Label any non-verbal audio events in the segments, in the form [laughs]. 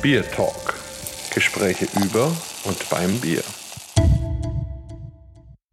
Bier Talk. Gespräche über und beim Bier.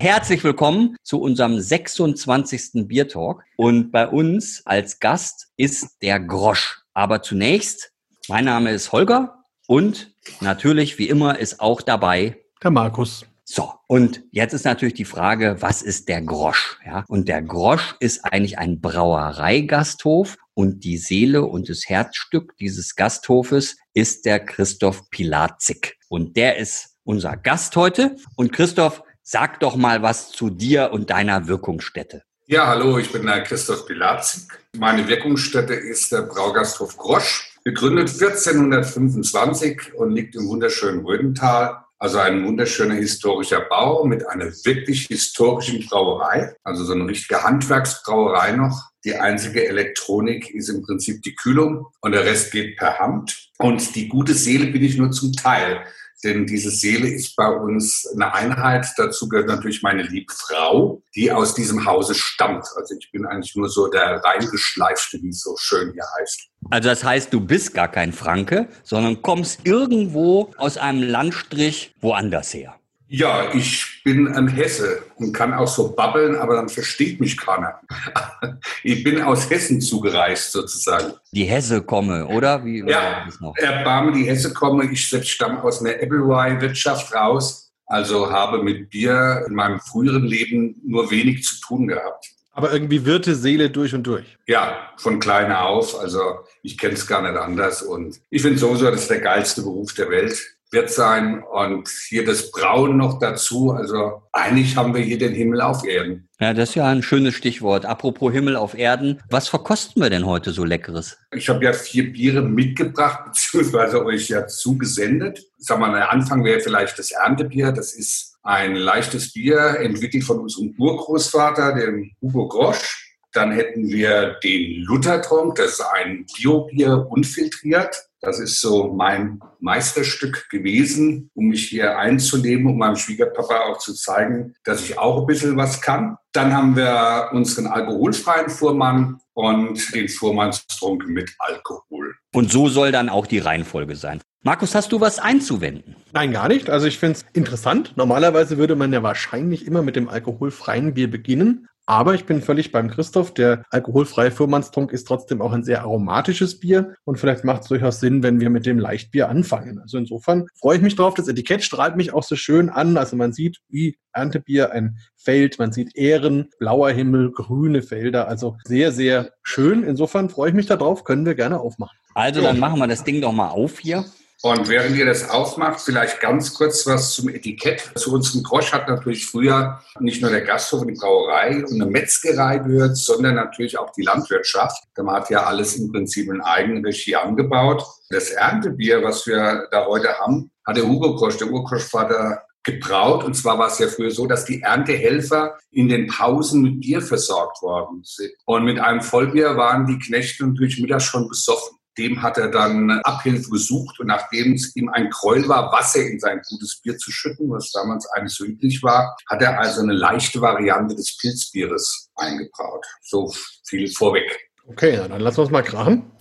Herzlich willkommen zu unserem 26. Bier Talk. Und bei uns als Gast ist der Grosch. Aber zunächst, mein Name ist Holger und natürlich, wie immer, ist auch dabei der Markus. So, und jetzt ist natürlich die Frage, was ist der Grosch? Ja, und der Grosch ist eigentlich ein Brauereigasthof und die Seele und das Herzstück dieses Gasthofes ist der Christoph Pilatzik. Und der ist unser Gast heute. Und Christoph, sag doch mal was zu dir und deiner Wirkungsstätte. Ja, hallo, ich bin der Christoph Pilatzik. Meine Wirkungsstätte ist der Braugasthof Grosch, gegründet 1425 und liegt im wunderschönen Rödental also ein wunderschöner historischer Bau mit einer wirklich historischen Brauerei, also so eine richtige Handwerksbrauerei noch. Die einzige Elektronik ist im Prinzip die Kühlung und der Rest geht per Hand. Und die gute Seele bin ich nur zum Teil. Denn diese Seele ist bei uns eine Einheit. Dazu gehört natürlich meine liebe Frau, die aus diesem Hause stammt. Also ich bin eigentlich nur so der reingeschleifte, wie es so schön hier heißt. Also das heißt, du bist gar kein Franke, sondern kommst irgendwo aus einem Landstrich woanders her. Ja, ich bin ein Hesse und kann auch so babbeln, aber dann versteht mich keiner. [laughs] Ich bin aus Hessen zugereist sozusagen. Die Hesse komme, oder? Wie ja, erbarme die Hesse komme. Ich stamme aus einer Appleby-Wirtschaft raus, also habe mit Bier in meinem früheren Leben nur wenig zu tun gehabt. Aber irgendwie Wirte Seele durch und durch. Ja, von klein auf. Also ich kenne es gar nicht anders. Und ich finde sowieso, das ist der geilste Beruf der Welt wird sein und hier das Brauen noch dazu. Also eigentlich haben wir hier den Himmel auf Erden. Ja, das ist ja ein schönes Stichwort. Apropos Himmel auf Erden, was verkosten wir denn heute so Leckeres? Ich habe ja vier Biere mitgebracht, [laughs] beziehungsweise euch ja zugesendet. Sag mal, der Anfang wäre vielleicht das Erntebier. Das ist ein leichtes Bier, entwickelt von unserem Urgroßvater, dem Hugo Grosch. Dann hätten wir den Luthertronk, das ist ein Biobier unfiltriert. Das ist so mein Meisterstück gewesen, um mich hier einzunehmen, um meinem Schwiegerpapa auch zu zeigen, dass ich auch ein bisschen was kann. Dann haben wir unseren alkoholfreien Fuhrmann und den Fuhrmannstrunk mit Alkohol. Und so soll dann auch die Reihenfolge sein. Markus, hast du was einzuwenden? Nein, gar nicht. Also ich finde es interessant. Normalerweise würde man ja wahrscheinlich immer mit dem alkoholfreien Bier beginnen. Aber ich bin völlig beim Christoph. Der alkoholfreie Firmannstrunk ist trotzdem auch ein sehr aromatisches Bier und vielleicht macht es durchaus Sinn, wenn wir mit dem Leichtbier anfangen. Also insofern freue ich mich drauf. Das Etikett strahlt mich auch so schön an. Also man sieht wie Erntebier ein Feld, man sieht Ähren, blauer Himmel, grüne Felder. Also sehr, sehr schön. Insofern freue ich mich darauf. Können wir gerne aufmachen. Also dann machen wir das Ding doch mal auf hier. Und während ihr das aufmacht, vielleicht ganz kurz was zum Etikett. Zu unserem Grosch hat natürlich früher nicht nur der Gasthof und die Brauerei und eine Metzgerei gehört, sondern natürlich auch die Landwirtschaft. Man hat ja alles im Prinzip in Eigenregie angebaut. Das Erntebier, was wir da heute haben, hat der Hugo Grosch, der Urgroßvater, gebraut. Und zwar war es ja früher so, dass die Erntehelfer in den Pausen mit Bier versorgt worden sind. Und mit einem Vollbier waren die Knechte natürlich mittags schon besoffen. Dem hat er dann Abhilfe gesucht und nachdem es ihm ein Gräuel war, Wasser in sein gutes Bier zu schütten, was damals eigentlich so üblich war, hat er also eine leichte Variante des Pilzbieres eingebraut. So viel vorweg. Okay, dann lassen wir uns mal krachen.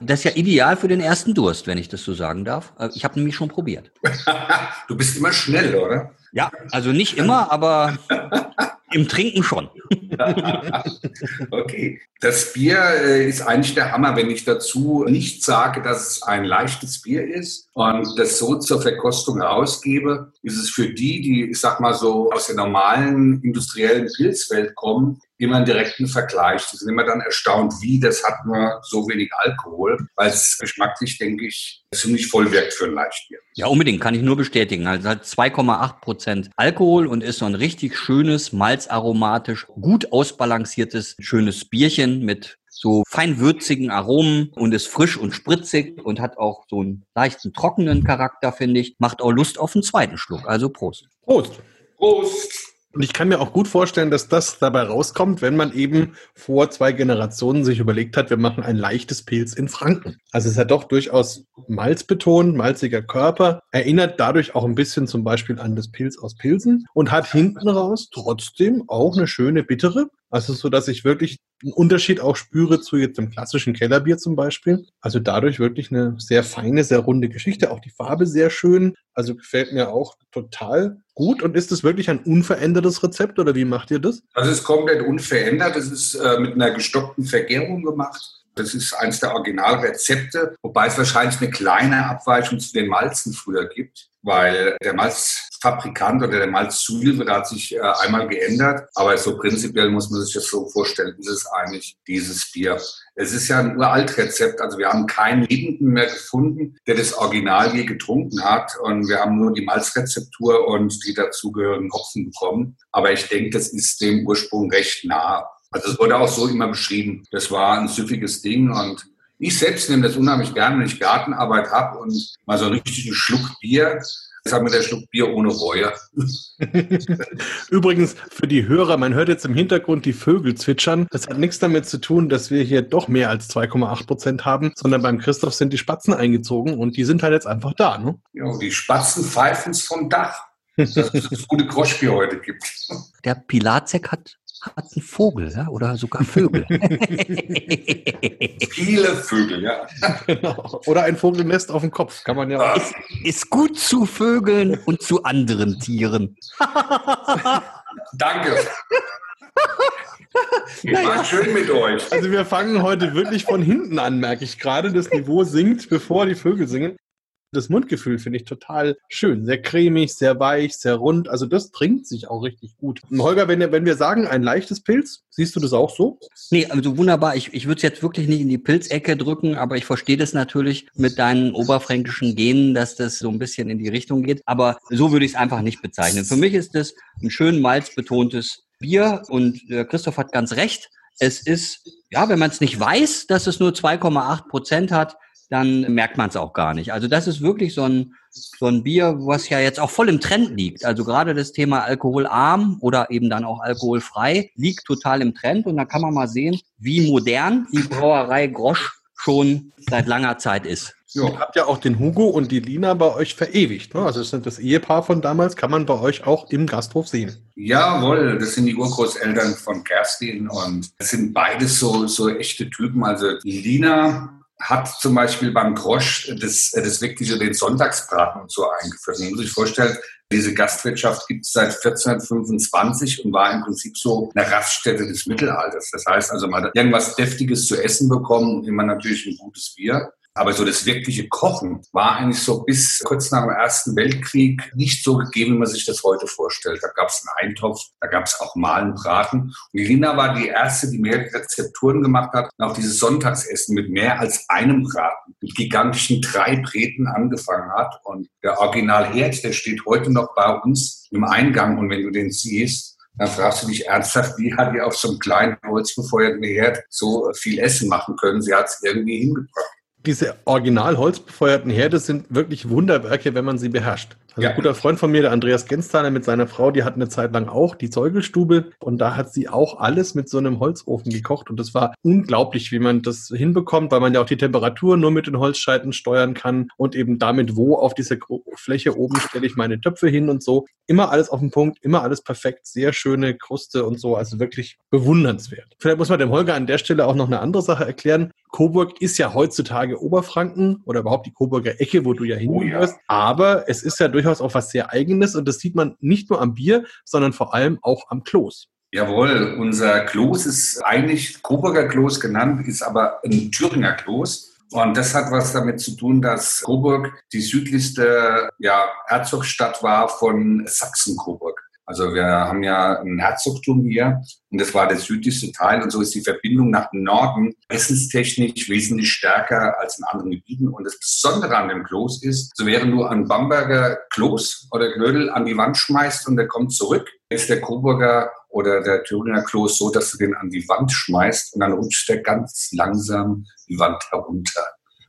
Das ist ja ideal für den ersten Durst, wenn ich das so sagen darf. Äh, ich habe nämlich schon probiert. [laughs] du bist immer schnell, oder? Ja, also nicht immer, aber [laughs] im Trinken schon. [laughs] okay. Das Bier äh, ist eigentlich der Hammer, wenn ich dazu nicht sage, dass es ein leichtes Bier ist und das so zur Verkostung rausgebe, ist es für die, die, ich sag mal so, aus der normalen industriellen Pilzwelt kommen, immer einen direkten Vergleich. Die sind immer dann erstaunt, wie, das hat nur so wenig Alkohol, weil es geschmacklich, denke ich, ziemlich voll wirkt für ein Leichtbier. Ja, unbedingt, kann ich nur bestätigen. Also hat 2,8 Prozent Alkohol und ist so ein richtig schönes, malzaromatisch, gut ausbalanciertes, schönes Bierchen mit so feinwürzigen Aromen und ist frisch und spritzig und hat auch so einen leichten trockenen Charakter, finde ich. Macht auch Lust auf einen zweiten Schluck. Also Prost. Prost. Prost. Und ich kann mir auch gut vorstellen, dass das dabei rauskommt, wenn man eben vor zwei Generationen sich überlegt hat, wir machen ein leichtes Pilz in Franken. Also es ist ja doch durchaus malzbetont, malziger Körper, erinnert dadurch auch ein bisschen zum Beispiel an das Pilz aus Pilsen und hat hinten raus trotzdem auch eine schöne bittere. Also so, dass ich wirklich einen Unterschied auch spüre zu jetzt dem klassischen Kellerbier zum Beispiel. Also dadurch wirklich eine sehr feine, sehr runde Geschichte. Auch die Farbe sehr schön. Also gefällt mir auch total gut. Und ist das wirklich ein unverändertes Rezept oder wie macht ihr das? Also es ist komplett unverändert. Es ist äh, mit einer gestockten Vergärung gemacht. Das ist eines der Originalrezepte, wobei es wahrscheinlich eine kleine Abweichung zu den Malzen früher gibt, weil der Malzfabrikant oder der Malzzulieferer hat sich äh, einmal geändert, aber so prinzipiell muss man sich das so vorstellen, ist es eigentlich dieses Bier. Es ist ja ein uralt Rezept, also wir haben keinen Lebenden mehr gefunden, der das Original je getrunken hat und wir haben nur die Malzrezeptur und die dazugehörigen Hopfen bekommen. Aber ich denke, das ist dem Ursprung recht nah. Also es wurde auch so immer beschrieben. Das war ein süffiges Ding und ich selbst nehme das unheimlich gerne, wenn ich Gartenarbeit habe und mal so einen richtigen Schluck Bier. Jetzt mir der Schluck Bier ohne Reue. [laughs] Übrigens, für die Hörer, man hört jetzt im Hintergrund die Vögel zwitschern. Das hat nichts damit zu tun, dass wir hier doch mehr als 2,8 Prozent haben, sondern beim Christoph sind die Spatzen eingezogen und die sind halt jetzt einfach da. Ne? Ja, die Spatzen pfeifen es vom Dach, dass es gute Groschbier heute gibt. Der Pilatzek hat hat einen Vogel ja? oder sogar Vögel. [laughs] Viele Vögel, ja. [laughs] Genau. Oder ein Vogelnest auf dem Kopf, kann man ja. Ist, ist gut zu Vögeln und zu anderen Tieren. Danke. War schön mit euch. Also wir fangen heute wirklich von hinten an, merke ich gerade. Das Niveau sinkt, bevor die Vögel singen. Das Mundgefühl finde ich total schön. Sehr cremig, sehr weich, sehr rund. Also das trinkt sich auch richtig gut. Und Holger, wenn, wenn wir sagen, ein leichtes Pilz, siehst du das auch so? Nee, also wunderbar. Ich, ich würde es jetzt wirklich nicht in die Pilzecke drücken, aber ich verstehe das natürlich mit deinen oberfränkischen Genen, dass das so ein bisschen in die Richtung geht. Aber so würde ich es einfach nicht bezeichnen. Für mich ist es ein schön malzbetontes Bier und äh, Christoph hat ganz recht. Es ist, ja, wenn man es nicht weiß, dass es nur 2,8 Prozent hat, dann merkt man es auch gar nicht. Also das ist wirklich so ein, so ein Bier, was ja jetzt auch voll im Trend liegt. Also gerade das Thema alkoholarm oder eben dann auch alkoholfrei liegt total im Trend. Und da kann man mal sehen, wie modern die Brauerei Grosch schon seit langer Zeit ist. Ja. Ihr habt ja auch den Hugo und die Lina bei euch verewigt. Ne? Also das sind das Ehepaar von damals, kann man bei euch auch im Gasthof sehen. Jawohl, das sind die Urgroßeltern von Kerstin und das sind beides so, so echte Typen. Also die Lina hat zum Beispiel beim Grosch das, das wirklich den Sonntagsbraten und so eingeführt. Man muss sich vorstellen, diese Gastwirtschaft gibt es seit 1425 und war im Prinzip so eine Raststätte des Mittelalters. Das heißt also, man hat irgendwas Deftiges zu essen bekommen und immer natürlich ein gutes Bier. Aber so das wirkliche Kochen war eigentlich so bis kurz nach dem Ersten Weltkrieg nicht so gegeben, wie man sich das heute vorstellt. Da gab es einen Eintopf, da gab es auch Malen, Braten. Und Lina war die erste, die mehrere Rezepturen gemacht hat und auch dieses Sonntagsessen mit mehr als einem Braten, mit gigantischen drei Bräten angefangen hat. Und der Originalherd, der steht heute noch bei uns im Eingang. Und wenn du den siehst, dann fragst du dich ernsthaft, wie hat die auf so einem kleinen holzbefeuerten Herd so viel Essen machen können? Sie hat es irgendwie hingebracht diese original holzbefeuerten Herde sind wirklich Wunderwerke, wenn man sie beherrscht. Also ja. ein guter Freund von mir, der Andreas Gensteiner mit seiner Frau, die hat eine Zeit lang auch die Zeugelstube und da hat sie auch alles mit so einem Holzofen gekocht und das war unglaublich, wie man das hinbekommt, weil man ja auch die Temperatur nur mit den Holzscheiten steuern kann und eben damit, wo auf dieser Fläche oben stelle ich meine Töpfe hin und so. Immer alles auf den Punkt, immer alles perfekt, sehr schöne Kruste und so, also wirklich bewundernswert. Vielleicht muss man dem Holger an der Stelle auch noch eine andere Sache erklären. Coburg ist ja heutzutage Oberfranken oder überhaupt die Coburger Ecke, wo du ja hingehörst, oh ja. aber es ist ja durch durchaus auch was sehr Eigenes und das sieht man nicht nur am Bier, sondern vor allem auch am Kloß. Jawohl, unser Kloß ist eigentlich Coburger Kloß genannt, ist aber ein Thüringer Kloß. Und das hat was damit zu tun, dass Coburg die südlichste ja, Herzogstadt war von Sachsen-Coburg. Also wir haben ja ein Herzogtum hier und das war der südlichste Teil und so ist die Verbindung nach dem Norden essenstechnisch wesentlich stärker als in anderen Gebieten. Und das Besondere an dem Kloß ist, so während du ein Bamberger Kloß oder Knödel an die Wand schmeißt und der kommt zurück, ist der Coburger oder der Thüringer Kloß so, dass du den an die Wand schmeißt und dann rutscht der ganz langsam die Wand herunter.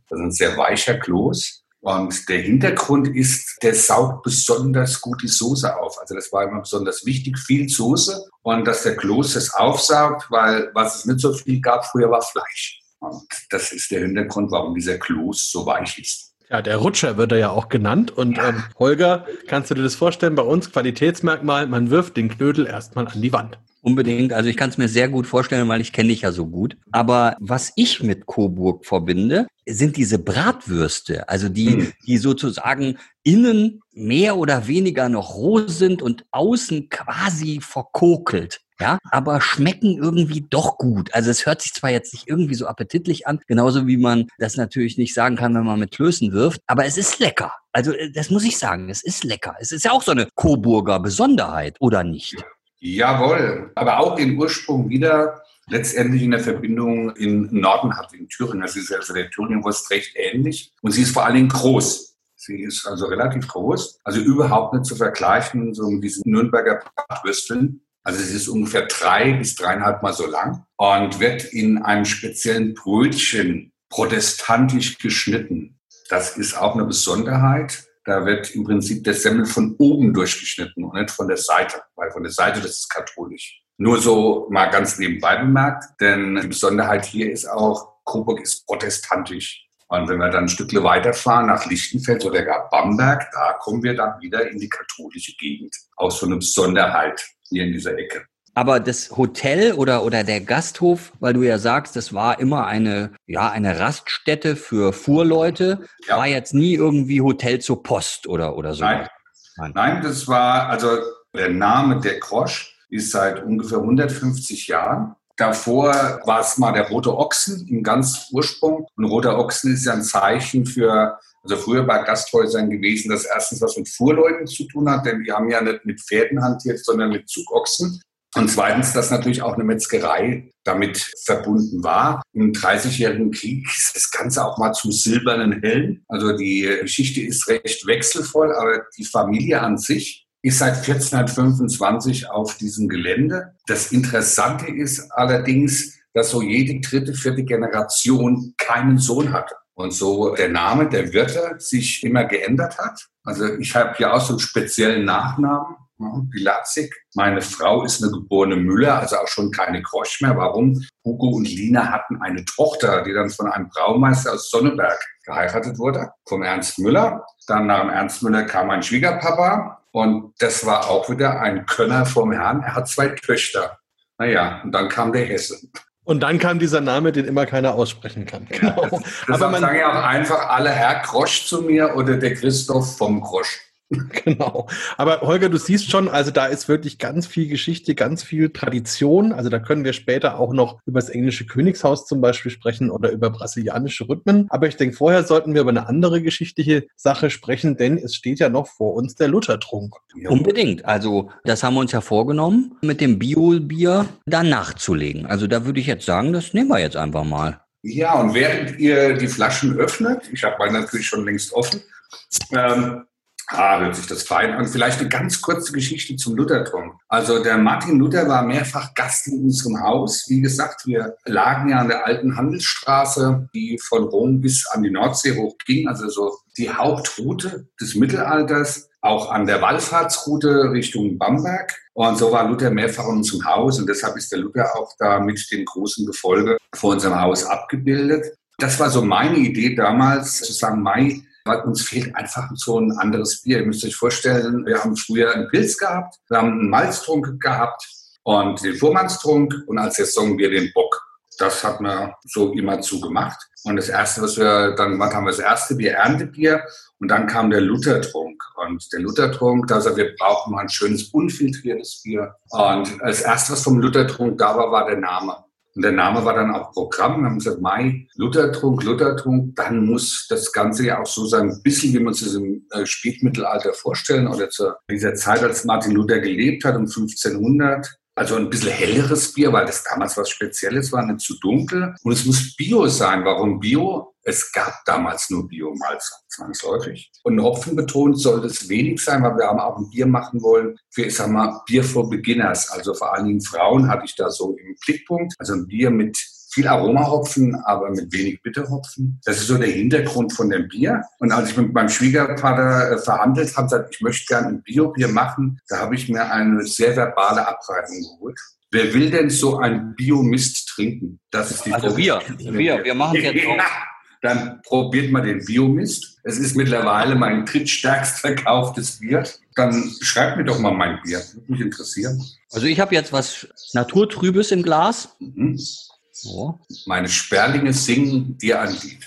Das ist ein sehr weicher Kloß und der Hintergrund ist, der saugt besonders gut die Soße auf. Also das war immer besonders wichtig, viel Soße und dass der Kloß das aufsaugt, weil was es nicht so viel gab früher war Fleisch. Und das ist der Hintergrund, warum dieser Kloß so weich ist. Ja, der Rutscher wird er ja auch genannt. Und ähm, Holger, kannst du dir das vorstellen? Bei uns Qualitätsmerkmal, man wirft den Knödel erstmal an die Wand. Unbedingt. Also ich kann es mir sehr gut vorstellen, weil ich kenne dich ja so gut. Aber was ich mit Coburg verbinde, sind diese Bratwürste, also die, hm. die sozusagen innen mehr oder weniger noch roh sind und außen quasi verkokelt. Ja, aber schmecken irgendwie doch gut. Also es hört sich zwar jetzt nicht irgendwie so appetitlich an, genauso wie man das natürlich nicht sagen kann, wenn man mit Klößen wirft, aber es ist lecker. Also äh, das muss ich sagen, es ist lecker. Es ist ja auch so eine Coburger Besonderheit, oder nicht? Jawohl, aber auch den Ursprung wieder letztendlich in der Verbindung in Norden hat, in Thüringen. Das ist also der Thüringen-Wurst recht ähnlich und sie ist vor allen Dingen groß. Sie ist also relativ groß, also überhaupt nicht zu vergleichen so mit diesen Nürnberger Bratwürsteln. Also sie ist ungefähr drei bis dreieinhalb Mal so lang und wird in einem speziellen Brötchen protestantisch geschnitten. Das ist auch eine Besonderheit. Da wird im Prinzip der Semmel von oben durchgeschnitten und nicht von der Seite, weil von der Seite das ist katholisch. Nur so mal ganz nebenbei bemerkt, denn die Besonderheit hier ist auch, Coburg ist protestantisch. Und wenn wir dann ein Stückle weiterfahren nach Lichtenfeld oder gar Bamberg, da kommen wir dann wieder in die katholische Gegend. Auch so eine Besonderheit hier in dieser Ecke. Aber das Hotel oder, oder der Gasthof, weil du ja sagst, das war immer eine, ja, eine Raststätte für Fuhrleute, ja. war jetzt nie irgendwie Hotel zur Post oder, oder so. Nein. Nein. Nein, das war, also der Name der Krosch ist seit ungefähr 150 Jahren. Davor war es mal der rote Ochsen im ganz Ursprung. Und roter Ochsen ist ja ein Zeichen für, also früher bei Gasthäusern gewesen, dass erstens was mit Fuhrleuten zu tun hat, denn die haben ja nicht mit Pferden hantiert, sondern mit Zugochsen. Und zweitens, dass natürlich auch eine Metzgerei damit verbunden war. Im Dreißigjährigen Krieg ist das Ganze auch mal zum silbernen Helm. Also die Geschichte ist recht wechselvoll, aber die Familie an sich ist seit 1425 auf diesem Gelände. Das Interessante ist allerdings, dass so jede dritte, vierte Generation keinen Sohn hatte. Und so der Name der Wirte sich immer geändert hat. Also ich habe hier auch so einen speziellen Nachnamen. Pilatzig. Meine Frau ist eine geborene Müller, also auch schon keine Grosch mehr. Warum? Hugo und Lina hatten eine Tochter, die dann von einem Braumeister aus Sonneberg geheiratet wurde, vom Ernst Müller. Dann nach dem Ernst Müller kam mein Schwiegerpapa und das war auch wieder ein Könner vom Herrn. Er hat zwei Töchter. Naja, und dann kam der Hesse. Und dann kam dieser Name, den immer keiner aussprechen kann. Genau. Ja, das, Aber man sagen ja auch einfach alle Herr Grosch zu mir oder der Christoph vom Grosch. [laughs] Genau. Aber Holger, du siehst schon, also da ist wirklich ganz viel Geschichte, ganz viel Tradition. Also da können wir später auch noch über das englische Königshaus zum Beispiel sprechen oder über brasilianische Rhythmen. Aber ich denke, vorher sollten wir über eine andere geschichtliche Sache sprechen, denn es steht ja noch vor uns der Luthertrunk. Unbedingt. Also das haben wir uns ja vorgenommen, mit dem Bio-Bier da nachzulegen. Also da würde ich jetzt sagen, das nehmen wir jetzt einfach mal. Ja, und während ihr die Flaschen öffnet, ich habe meine natürlich schon längst offen, ähm, Ah, hört sich das fein an. Vielleicht eine ganz kurze Geschichte zum Lutherturm. Also der Martin Luther war mehrfach Gast in unserem Haus. Wie gesagt, wir lagen ja an der alten Handelsstraße, die von Rom bis an die Nordsee hochging, also so die Hauptroute des Mittelalters, auch an der Wallfahrtsroute Richtung Bamberg. Und so war Luther mehrfach in unserem Haus und deshalb ist der Luther auch da mit dem großen Gefolge vor unserem Haus abgebildet. Das war so meine Idee damals, zu sagen, Mai, weil uns fehlt einfach so ein anderes Bier. Ihr müsst euch vorstellen, wir haben früher einen Pilz gehabt, wir haben einen Malztrunk gehabt und den Fuhrmannstrunk und als Saison wir den Bock. Das hat man so immer zugemacht. Und das erste, was wir dann gemacht haben, wir das erste Bier, Erntebier. Und dann kam der Luthertrunk. Und der Luthertrunk, da also wir brauchen mal ein schönes, unfiltriertes Bier. Und das erste, was vom Luthertrunk da war, war der Name. Und der Name war dann auch Programm. Wir haben gesagt, Mai, Luthertrunk, Luthertrunk, dann muss das Ganze ja auch so sein, ein bisschen, wie wir uns das im äh, Spätmittelalter vorstellen oder zu dieser Zeit, als Martin Luther gelebt hat, um 1500. Also ein bisschen helleres Bier, weil das damals was Spezielles war, nicht zu dunkel. Und es muss Bio sein. Warum Bio? Es gab damals nur Biomalz, zwangsläufig. Und Hopfen betont sollte es wenig sein, weil wir haben auch ein Bier machen wollen für, ich sag mal, Bier for Beginners. Also vor allen Dingen Frauen hatte ich da so im Blickpunkt. Also ein Bier mit viel Aromahopfen, aber mit wenig Bitterhopfen. Das ist so der Hintergrund von dem Bier. Und als ich mit meinem Schwiegervater äh, verhandelt habe, gesagt, ich möchte gerne ein Biobier machen, da habe ich mir eine sehr verbale Abreibung geholt. Wer will denn so ein Biomist trinken? Das ist die Also wir, wir, wir machen es jetzt [laughs] auch. dann probiert mal den Biomist. Es ist mittlerweile mein drittstärkst verkauftes Bier. Dann schreibt mir doch mal mein Bier. Würde mich interessieren. Also ich habe jetzt was Naturtrübes im Glas. Mhm. So. Meine Sperlinge singen dir ein Lied.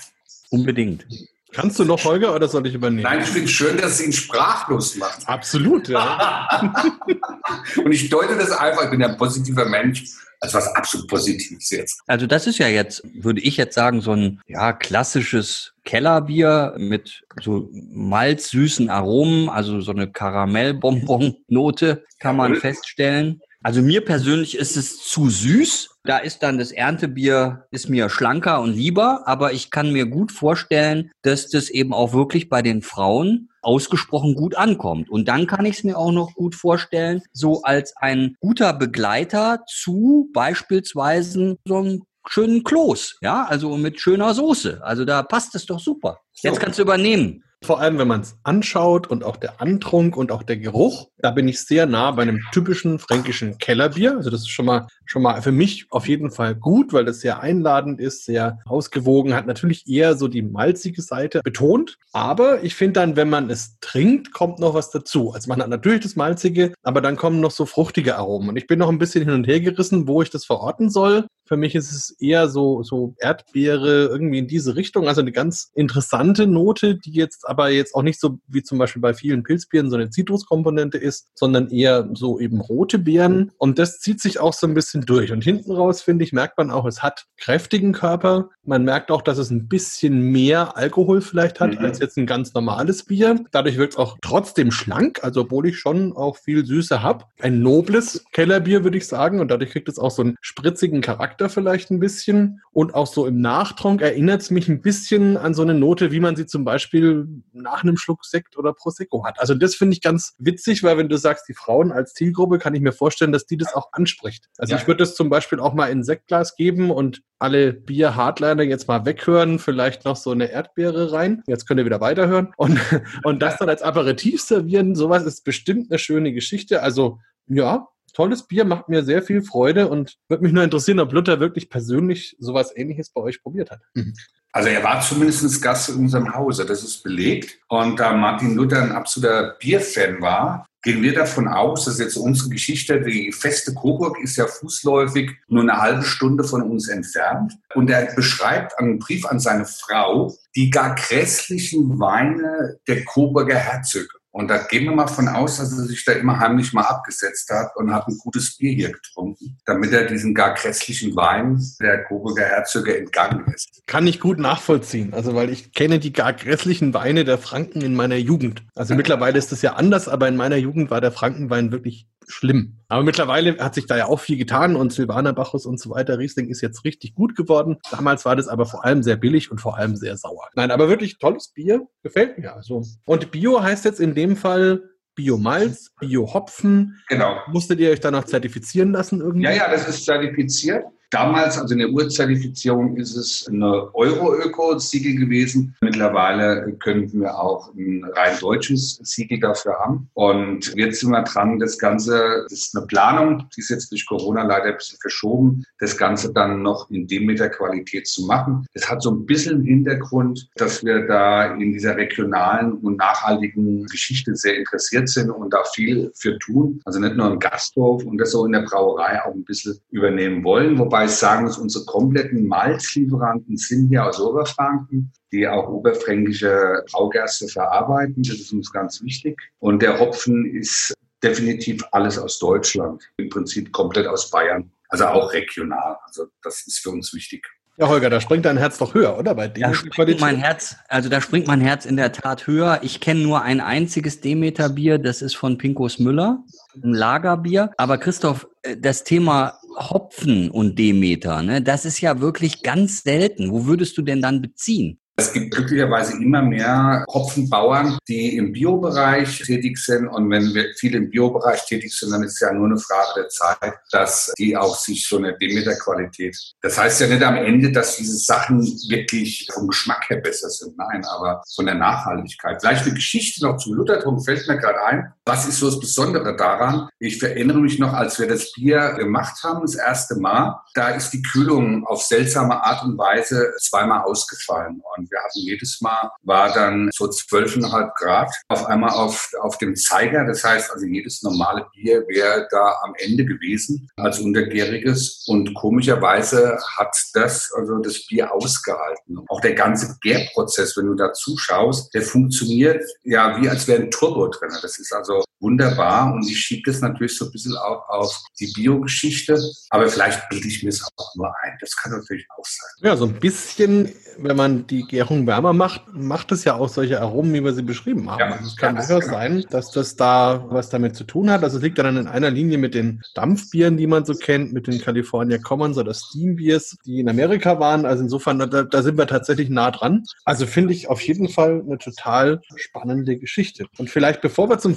Unbedingt. Kannst du noch, Holger, oder soll ich übernehmen? Nein, ich finde es schön, dass es ihn sprachlos macht. Absolut, ja. [laughs] Und ich deute das einfach, ich bin ja ein positiver Mensch, als was absolut Positives jetzt. Also das ist ja jetzt, würde ich jetzt sagen, so ein ja, klassisches Kellerbier mit so malzsüßen Aromen, also so eine Karamellbonbon-Note kann man feststellen. Also mir persönlich ist es zu süß. Da ist dann das Erntebier, ist mir schlanker und lieber, aber ich kann mir gut vorstellen, dass das eben auch wirklich bei den Frauen ausgesprochen gut ankommt. Und dann kann ich es mir auch noch gut vorstellen, so als ein guter Begleiter zu beispielsweise so einem schönen Kloß, ja, also mit schöner Soße. Also da passt es doch super. Jetzt kannst du übernehmen. Vor allem, wenn man es anschaut und auch der Antrunk und auch der Geruch, da bin ich sehr nah bei einem typischen fränkischen Kellerbier. Also das ist schon mal, schon mal für mich auf jeden Fall gut, weil das sehr einladend ist, sehr ausgewogen, hat natürlich eher so die malzige Seite betont. Aber ich finde dann, wenn man es trinkt, kommt noch was dazu. Also man hat natürlich das malzige, aber dann kommen noch so fruchtige Aromen. Und ich bin noch ein bisschen hin und her gerissen, wo ich das verorten soll. Für mich ist es eher so, so Erdbeere irgendwie in diese Richtung. Also eine ganz interessante Note, die jetzt aber jetzt auch nicht so wie zum Beispiel bei vielen Pilzbieren so eine Zitruskomponente ist, sondern eher so eben rote Beeren. Und das zieht sich auch so ein bisschen durch. Und hinten raus, finde ich, merkt man auch, es hat kräftigen Körper. Man merkt auch, dass es ein bisschen mehr Alkohol vielleicht hat mhm. als jetzt ein ganz normales Bier. Dadurch wirkt es auch trotzdem schlank, also obwohl ich schon auch viel Süße habe. Ein nobles Kellerbier, würde ich sagen. Und dadurch kriegt es auch so einen spritzigen Charakter vielleicht ein bisschen. Und auch so im Nachtrunk erinnert es mich ein bisschen an so eine Note, wie man sie zum Beispiel nach einem Schluck Sekt oder Prosecco hat. Also das finde ich ganz witzig, weil wenn du sagst, die Frauen als Zielgruppe, kann ich mir vorstellen, dass die das auch anspricht. Also ja. ich würde das zum Beispiel auch mal in Sektglas geben und alle Bier-Hardliner jetzt mal weghören, vielleicht noch so eine Erdbeere rein. Jetzt könnt ihr wieder weiterhören. Und, und das dann als Aperitif servieren, sowas ist bestimmt eine schöne Geschichte. Also ja, tolles Bier, macht mir sehr viel Freude und würde mich nur interessieren, ob Luther wirklich persönlich sowas ähnliches bei euch probiert hat. Mhm. Also er war zumindest Gast in unserem Hause, das ist belegt. Und da Martin Luther ein absoluter Bierfan war, gehen wir davon aus, dass jetzt unsere Geschichte, die feste Coburg ist ja fußläufig nur eine halbe Stunde von uns entfernt. Und er beschreibt einen Brief an seine Frau die gar grässlichen Weine der Coburger Herzöge. Und da gehen wir mal von aus, dass er sich da immer heimlich mal abgesetzt hat und hat ein gutes Bier hier getrunken, damit er diesen gar grässlichen Wein der Coburger Herzöge entgangen ist. Kann ich gut nachvollziehen. Also, weil ich kenne die gar grässlichen Weine der Franken in meiner Jugend. Also mittlerweile ist das ja anders, aber in meiner Jugend war der Frankenwein wirklich schlimm. Aber mittlerweile hat sich da ja auch viel getan und Silvaner Bacchus und so weiter. Riesling ist jetzt richtig gut geworden. Damals war das aber vor allem sehr billig und vor allem sehr sauer. Nein, aber wirklich tolles Bier. Gefällt mir also. Und Bio heißt jetzt in dem Fall Bio-Malz, Bio-Hopfen. Genau. Musstet ihr euch da noch zertifizieren lassen irgendwie? Ja, ja, das ist zertifiziert. Damals, also in der Urzertifizierung, ist es eine Euro-Öko-Siegel gewesen. Mittlerweile könnten wir auch ein rein deutsches Siegel dafür haben. Und jetzt sind wir dran, das Ganze, das ist eine Planung, die ist jetzt durch Corona leider ein bisschen verschoben, das Ganze dann noch in Demeter-Qualität zu machen. Es hat so ein bisschen Hintergrund, dass wir da in dieser regionalen und nachhaltigen Geschichte sehr interessiert sind und da viel für tun. Also nicht nur im Gasthof und das so in der Brauerei auch ein bisschen übernehmen wollen. Wobei Wobei ich sagen muss, unsere kompletten Malzlieferanten sind hier aus Oberfranken, die auch oberfränkische Braugerste verarbeiten. Das ist uns ganz wichtig. Und der Hopfen ist definitiv alles aus Deutschland, im Prinzip komplett aus Bayern, also auch regional. Also das ist für uns wichtig. Ja, Holger, da springt dein Herz doch höher, oder? Bei dem da springt mein Herz, also da springt mein Herz in der Tat höher. Ich kenne nur ein einziges Demeter-Bier, das ist von Pinkos Müller, ein Lagerbier. Aber Christoph, äh, das Thema Hopfen und Demeter, ne, das ist ja wirklich ganz selten. Wo würdest du denn dann beziehen? Es gibt glücklicherweise immer mehr Hopfenbauern, die im Biobereich tätig sind. Und wenn wir viel im Biobereich tätig sind, dann ist es ja nur eine Frage der Zeit, dass die auch sich so eine Demeter-Qualität. Das heißt ja nicht am Ende, dass diese Sachen wirklich vom Geschmack her besser sind. Nein, aber von der Nachhaltigkeit. Vielleicht eine Geschichte noch zum Luthertum fällt mir gerade ein. Was ist so das Besondere daran? Ich erinnere mich noch, als wir das Bier gemacht haben, das erste Mal, da ist die Kühlung auf seltsame Art und Weise zweimal ausgefallen. Und Und wir hatten jedes Mal, war dann so 12,5 Grad auf einmal auf, auf dem Zeiger. Das heißt also, jedes normale Bier wäre da am Ende gewesen als untergäriges. Und komischerweise hat das, also das Bier ausgehalten. Auch der ganze Gärprozess, wenn du da zuschaust, der funktioniert ja wie als wäre ein Turbo drin. Das ist also wunderbar und ich schiebe das natürlich so ein bisschen auch auf die Biogeschichte, aber vielleicht bilde ich mir es auch nur ein. Das kann natürlich auch sein. Ja, so ein bisschen, wenn man die Gärung wärmer macht, macht es ja auch solche Aromen, wie wir sie beschrieben haben. Ja, also es kann durchaus genau. sein, dass das da was damit zu tun hat. Also es liegt dann in einer Linie mit den Dampfbieren, die man so kennt, mit den California Commons oder Steam Beers, die in Amerika waren. Also insofern, da, da sind wir tatsächlich nah dran. Also finde ich auf jeden Fall eine total spannende Geschichte. Und vielleicht, bevor wir zum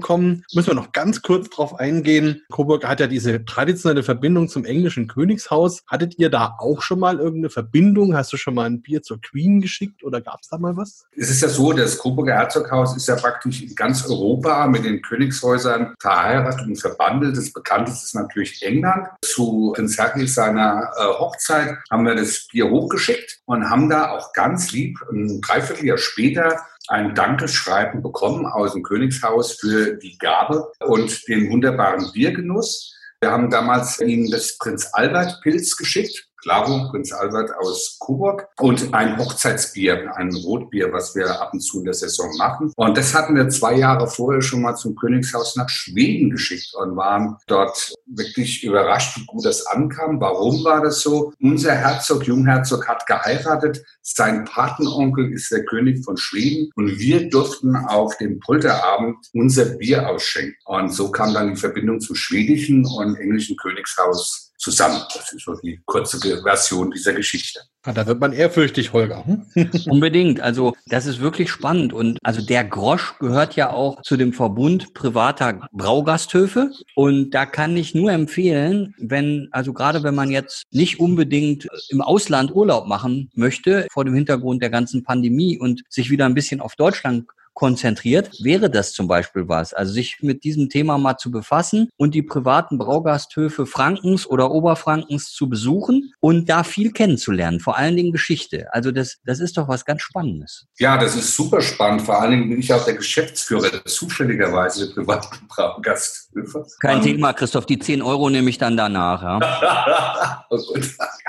Kommen, müssen wir noch ganz kurz drauf eingehen. Coburg hat ja diese traditionelle Verbindung zum englischen Königshaus. Hattet ihr da auch schon mal irgendeine Verbindung? Hast du schon mal ein Bier zur Queen geschickt oder gab es da mal was? Es ist ja so, das Coburger Herzoghaus ist ja praktisch in ganz Europa mit den Königshäusern verheiratet und verbandelt. Das bekannteste ist natürlich England. Zu Prinz Harry seiner äh, Hochzeit haben wir das Bier hochgeschickt und haben da auch ganz lieb ein Dreivierteljahr später ein Dankeschreiben bekommen aus dem Königshaus für die Gabe und den wunderbaren Biergenuss. Wir haben damals Ihnen das Prinz Albert Pilz geschickt Claro, Prinz Albert aus Coburg und ein Hochzeitsbier, ein Rotbier, was wir ab und zu in der Saison machen. Und das hatten wir zwei Jahre vorher schon mal zum Königshaus nach Schweden geschickt und waren dort wirklich überrascht, wie gut das ankam. Warum war das so? Unser Herzog, Jungherzog, hat geheiratet. Sein Patenonkel ist der König von Schweden und wir durften auf dem Polterabend unser Bier ausschenken. Und so kam dann die Verbindung zum schwedischen und englischen Königshaus zusammen. Das ist so die kurze Version dieser Geschichte. Ah, da wird man ehrfürchtig, Holger. Hm? [laughs] [laughs] Unbedingt. Also das ist wirklich spannend. Und also der Grosch gehört ja auch zu dem Verbund privater Braugasthöfe. Und da kann ich nur empfehlen, wenn, also gerade wenn man jetzt nicht unbedingt im Ausland Urlaub machen möchte, vor dem Hintergrund der ganzen Pandemie und sich wieder ein bisschen auf Deutschland konzentriert, wäre das zum Beispiel was. Also sich mit diesem Thema mal zu befassen und die privaten Braugasthöfe Frankens oder Oberfrankens zu besuchen und da viel kennenzulernen, vor allen Dingen Geschichte. Also das, das ist doch was ganz Spannendes. Ja, das ist super spannend. Vor allen Dingen bin ich auch der Geschäftsführer zufälligerweise der privaten Braugasthöfe. Kein Thema, Christoph. Die 10 Euro nehme ich dann danach. Ja. [laughs] oh ja,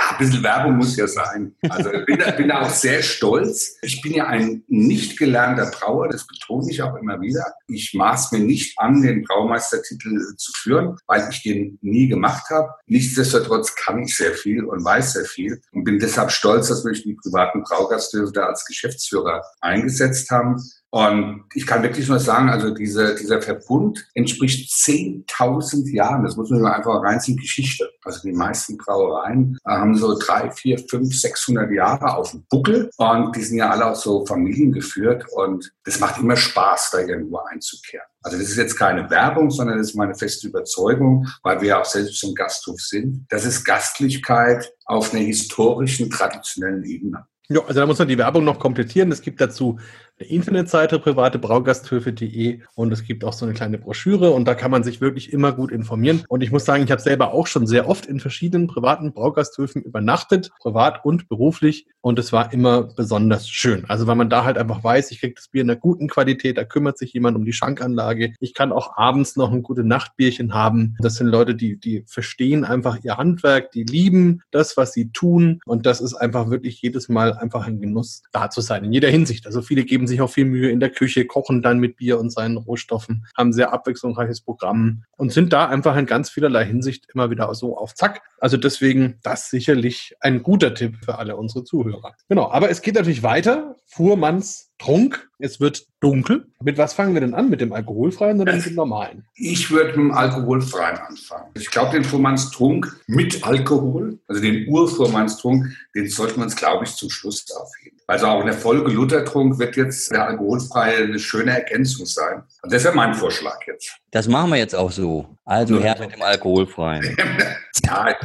ein bisschen Werbung muss ja sein. Also ich bin, bin da auch sehr stolz. Ich bin ja ein nicht gelernter Brauer das betone ich auch immer wieder. Ich maß mir nicht an, den Braumeistertitel zu führen, weil ich den nie gemacht habe. Nichtsdestotrotz kann ich sehr viel und weiß sehr viel und bin deshalb stolz, dass wir die privaten Braugasthöfe da als Geschäftsführer eingesetzt haben. Und ich kann wirklich nur sagen, also diese, dieser Verbund entspricht 10.000 Jahren. Das muss man einfach reinziehen, Geschichte. Also die meisten Brauereien haben so drei, vier, fünf, 600 Jahre auf dem Buckel. Und die sind ja alle auch so familiengeführt. Und das macht immer Spaß, da irgendwo einzukehren. Also das ist jetzt keine Werbung, sondern das ist meine feste Überzeugung, weil wir ja auch selbst zum Gasthof sind. Das ist Gastlichkeit auf einer historischen, traditionellen Ebene. Ja, also da muss man die Werbung noch komplettieren. Es gibt dazu Internetseite privatebraugasthöfe.de und es gibt auch so eine kleine Broschüre und da kann man sich wirklich immer gut informieren. Und ich muss sagen, ich habe selber auch schon sehr oft in verschiedenen privaten Braugasthöfen übernachtet, privat und beruflich und es war immer besonders schön. Also weil man da halt einfach weiß, ich kriege das Bier in einer guten Qualität, da kümmert sich jemand um die Schankanlage. Ich kann auch abends noch ein gute Nachtbierchen haben. Das sind Leute, die, die verstehen einfach ihr Handwerk, die lieben das, was sie tun und das ist einfach wirklich jedes Mal einfach ein Genuss, da zu sein, in jeder Hinsicht. Also viele geben sich auch viel Mühe in der Küche, kochen dann mit Bier und seinen Rohstoffen, haben sehr abwechslungsreiches Programm und sind da einfach in ganz vielerlei Hinsicht immer wieder so auf Zack. Also deswegen das sicherlich ein guter Tipp für alle unsere Zuhörer. Genau, aber es geht natürlich weiter. Fuhrmanns Trunk, es wird dunkel. Mit was fangen wir denn an? Mit dem alkoholfreien oder mit dem normalen? Ich würde mit dem alkoholfreien anfangen. Ich glaube, den Fuhrmannstrunk mit Alkohol, also den Urfuhrmannstrunk, den sollten wir uns, glaube ich, zum Schluss aufheben. Also auch in der Folge Luthertrunk wird jetzt der alkoholfreie eine schöne Ergänzung sein. Und das wäre mein Vorschlag jetzt. Das machen wir jetzt auch so. Also her mit dem alkoholfreien. [laughs] ja.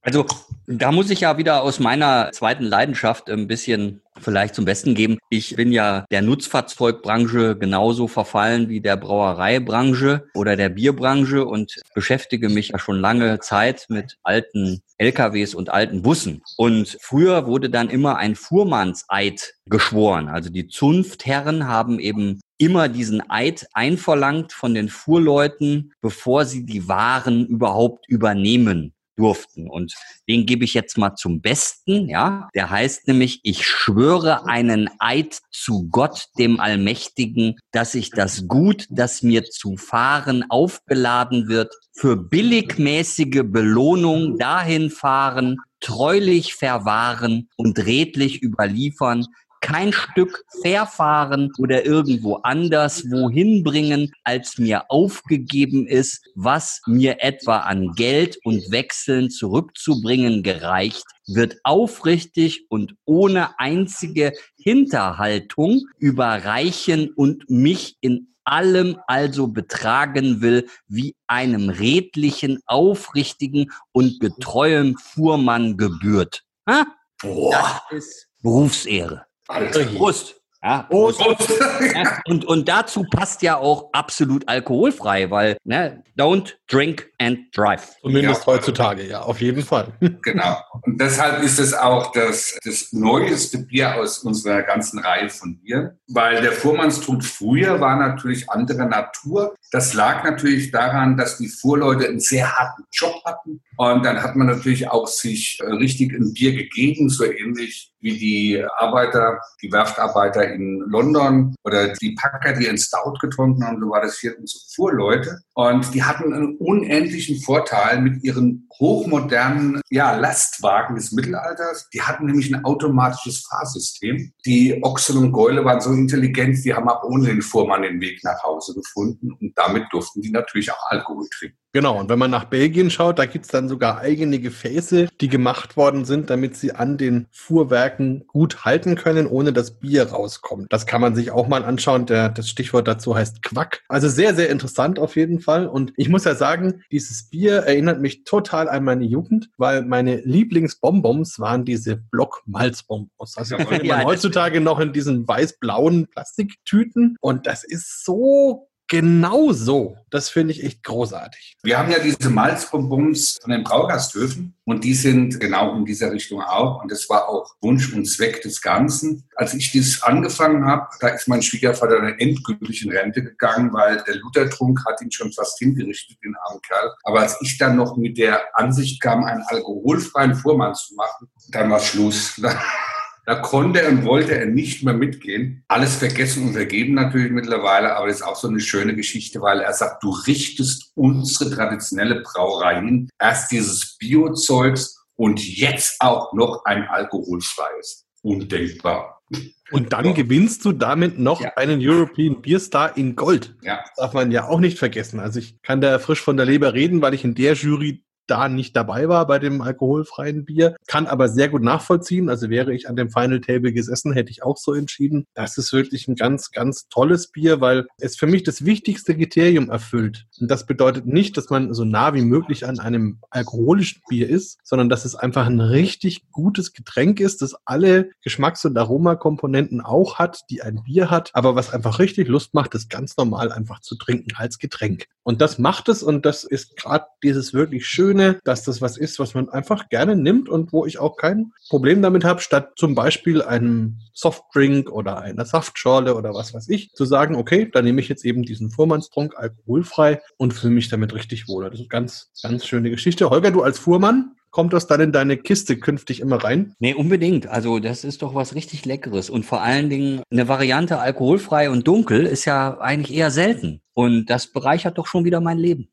Also da muss ich ja wieder aus meiner zweiten Leidenschaft ein bisschen vielleicht zum Besten geben. Ich bin ja der Nutzfahrzeugbranche genauso verfallen wie der Brauereibranche oder der Bierbranche und beschäftige mich ja schon lange Zeit mit alten LKWs und alten Bussen. Und früher wurde dann immer ein Fuhrmannseid geschworen. Also die Zunftherren haben eben immer diesen Eid einverlangt von den Fuhrleuten, bevor sie die Waren überhaupt übernehmen durften. Und den gebe ich jetzt mal zum Besten, ja. Der heißt nämlich, ich schwöre einen Eid zu Gott, dem Allmächtigen, dass ich das Gut, das mir zu fahren aufgeladen wird, für billigmäßige Belohnung dahin fahren, treulich verwahren und redlich überliefern, kein Stück verfahren oder irgendwo anders wohin bringen, als mir aufgegeben ist, was mir etwa an Geld und Wechseln zurückzubringen gereicht, wird aufrichtig und ohne einzige Hinterhaltung überreichen und mich in allem also betragen will, wie einem redlichen, aufrichtigen und getreuem Fuhrmann gebührt. Ha? Boah. Das ist Berufsehre. Alter. Prost. Ja, Prost. Ja, und, und dazu passt ja auch absolut alkoholfrei, weil ne, don't drink and drive. Zumindest ja. heutzutage, ja, auf jeden Fall. [laughs] Genau. Und deshalb ist es auch das, das neueste Bier aus unserer ganzen Reihe von Bier, weil der Fuhrmannstrunk früher war natürlich andere Natur. Das lag natürlich daran, dass die Fuhrleute einen sehr harten Job hatten. Und dann hat man natürlich auch sich äh, richtig ein Bier gegeben, so ähnlich wie die Arbeiter, die Werftarbeiter in London oder die Packer, die in Stout getrunken haben, so war das hier unsere Fuhrleute. Und die hatten einen unendlichen Vorteil mit ihren hochmodernen ja, Lastwagen des Mittelalters. Die hatten nämlich ein automatisches Fahrsystem. Die Ochsen und Gäule waren so intelligent, die haben auch ohne den Fuhrmann den Weg nach Hause gefunden. Und damit durften die natürlich auch Alkohol trinken. Genau, und wenn man nach Belgien schaut, da gibt's dann sogar eigene Gefäße, die gemacht worden sind, damit sie an den Fuhrwerken gut halten können, ohne dass Bier rauskommt. Das kann man sich auch mal anschauen. Der, das Stichwort dazu heißt Quack. Also sehr, sehr interessant auf jeden Fall. Und ich muss ja sagen, dieses Bier erinnert mich total an meine Jugend, weil meine Lieblingsbonbons waren diese Block-Malzbonbons. Also man heutzutage noch in diesen weiß-blauen Plastiktüten. Und das ist so genau so. Das finde ich echt großartig. Wir haben ja diese Malzbonbons von den Braugasthöfen und die sind genau in dieser Richtung auch. Und das war auch Wunsch und Zweck des Ganzen. Als ich das angefangen habe, da ist mein Schwiegervater dann endgültig in Rente gegangen, weil der Luthertrunk hat ihn schon fast hingerichtet, den armen Kerl. Aber als ich dann noch mit der Ansicht kam, einen alkoholfreien Fuhrmann zu machen, dann war Schluss. [laughs] Da konnte und wollte er nicht mehr mitgehen. Alles vergessen und vergeben natürlich mittlerweile, aber das ist auch so eine schöne Geschichte, weil er sagt, du richtest unsere traditionelle Brauerei hin. Erst dieses Biozeugs und jetzt auch noch ein alkoholfreies. Undenkbar. Und dann ja. gewinnst du damit noch ja. einen European Beer Star in Gold. Ja. Das darf man ja auch nicht vergessen. Also ich kann da frisch von der Leber reden, weil ich in der Jury da nicht dabei war bei dem alkoholfreien Bier, kann aber sehr gut nachvollziehen. Also wäre ich an dem Final Table gesessen, hätte ich auch so entschieden. Das ist wirklich ein ganz, ganz tolles Bier, weil es für mich das wichtigste Kriterium erfüllt. Und das bedeutet nicht, dass man so nah wie möglich an einem alkoholischen Bier ist, sondern dass es einfach ein richtig gutes Getränk ist, das alle Geschmacks- und Aromakomponenten auch hat, die ein Bier hat, aber was einfach richtig Lust macht, das ganz normal einfach zu trinken als Getränk. Und das macht es und das ist gerade dieses wirklich schön Schöne, dass das was ist, was man einfach gerne nimmt und wo ich auch kein Problem damit habe, statt zum Beispiel einem Softdrink oder einer Saftschorle oder was weiß ich, zu sagen, okay, dann nehme ich jetzt eben diesen Fuhrmannstrunk alkoholfrei und fühle mich damit richtig wohl. Das ist ganz, ganz schöne Geschichte. Holger, du als Fuhrmann, kommt das dann in deine Kiste künftig immer rein? Nee, unbedingt. Also das ist doch was richtig Leckeres. Und vor allen Dingen eine Variante alkoholfrei und dunkel ist ja eigentlich eher selten. Und das bereichert doch schon wieder mein Leben.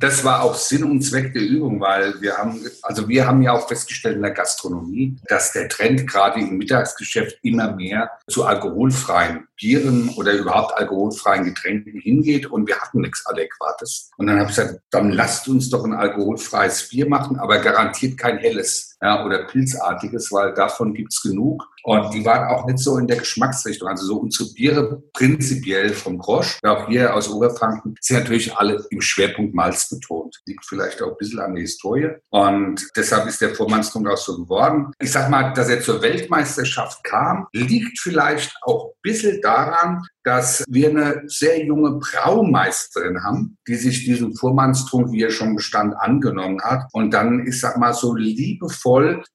Das war auch Sinn und Zweck der Übung, weil wir haben, also wir haben ja auch festgestellt in der Gastronomie, dass der Trend gerade im Mittagsgeschäft immer mehr zu alkoholfreien Bieren oder überhaupt alkoholfreien Getränken hingeht und wir hatten nichts Adäquates. Und dann habe ich gesagt, dann lasst uns doch ein alkoholfreies Bier machen, aber garantiert kein helles ja, oder Pilzartiges, weil davon gibt's genug. Und die waren auch nicht so in der Geschmacksrichtung. Also so unsere Biere prinzipiell vom Grosch, auch hier aus Oberfranken, sind natürlich alle im Schwerpunkt Malz betont. Liegt vielleicht auch ein bisschen an der Historie. Und deshalb ist der Vormannstrunk auch so geworden. Ich sag mal, dass er zur Weltmeisterschaft kam, liegt vielleicht auch ein bisschen daran, dass wir eine sehr junge Braumeisterin haben, die sich diesen Fuhrmannstrunk, wie er schon bestand, angenommen hat und dann, ich sag mal, so liebevoll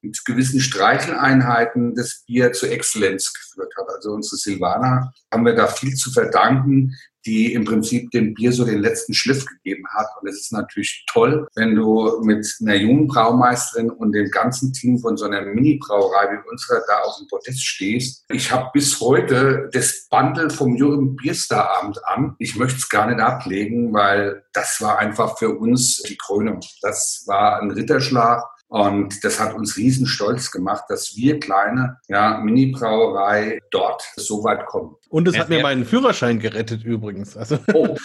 mit gewissen Streicheleinheiten das Bier zur Exzellenz geführt hat. Also unsere Silvana haben wir da viel zu verdanken, die im Prinzip dem Bier so den letzten Schliff gegeben hat. Und es ist natürlich toll, wenn du mit einer jungen Braumeisterin und dem ganzen Team von so einer Mini-Brauerei wie unserer da auf dem Podest stehst. Ich habe bis heute das Bundle vom Jürgen Bierstar-Abend an. Ich möchte es gar nicht ablegen, weil das war einfach für uns die Krönung. Das war ein Ritterschlag. Und das hat uns riesen stolz gemacht, dass wir kleine ja, Mini-Brauerei dort so weit kommen. Und es hat mir meinen Führerschein gerettet übrigens. Also oh.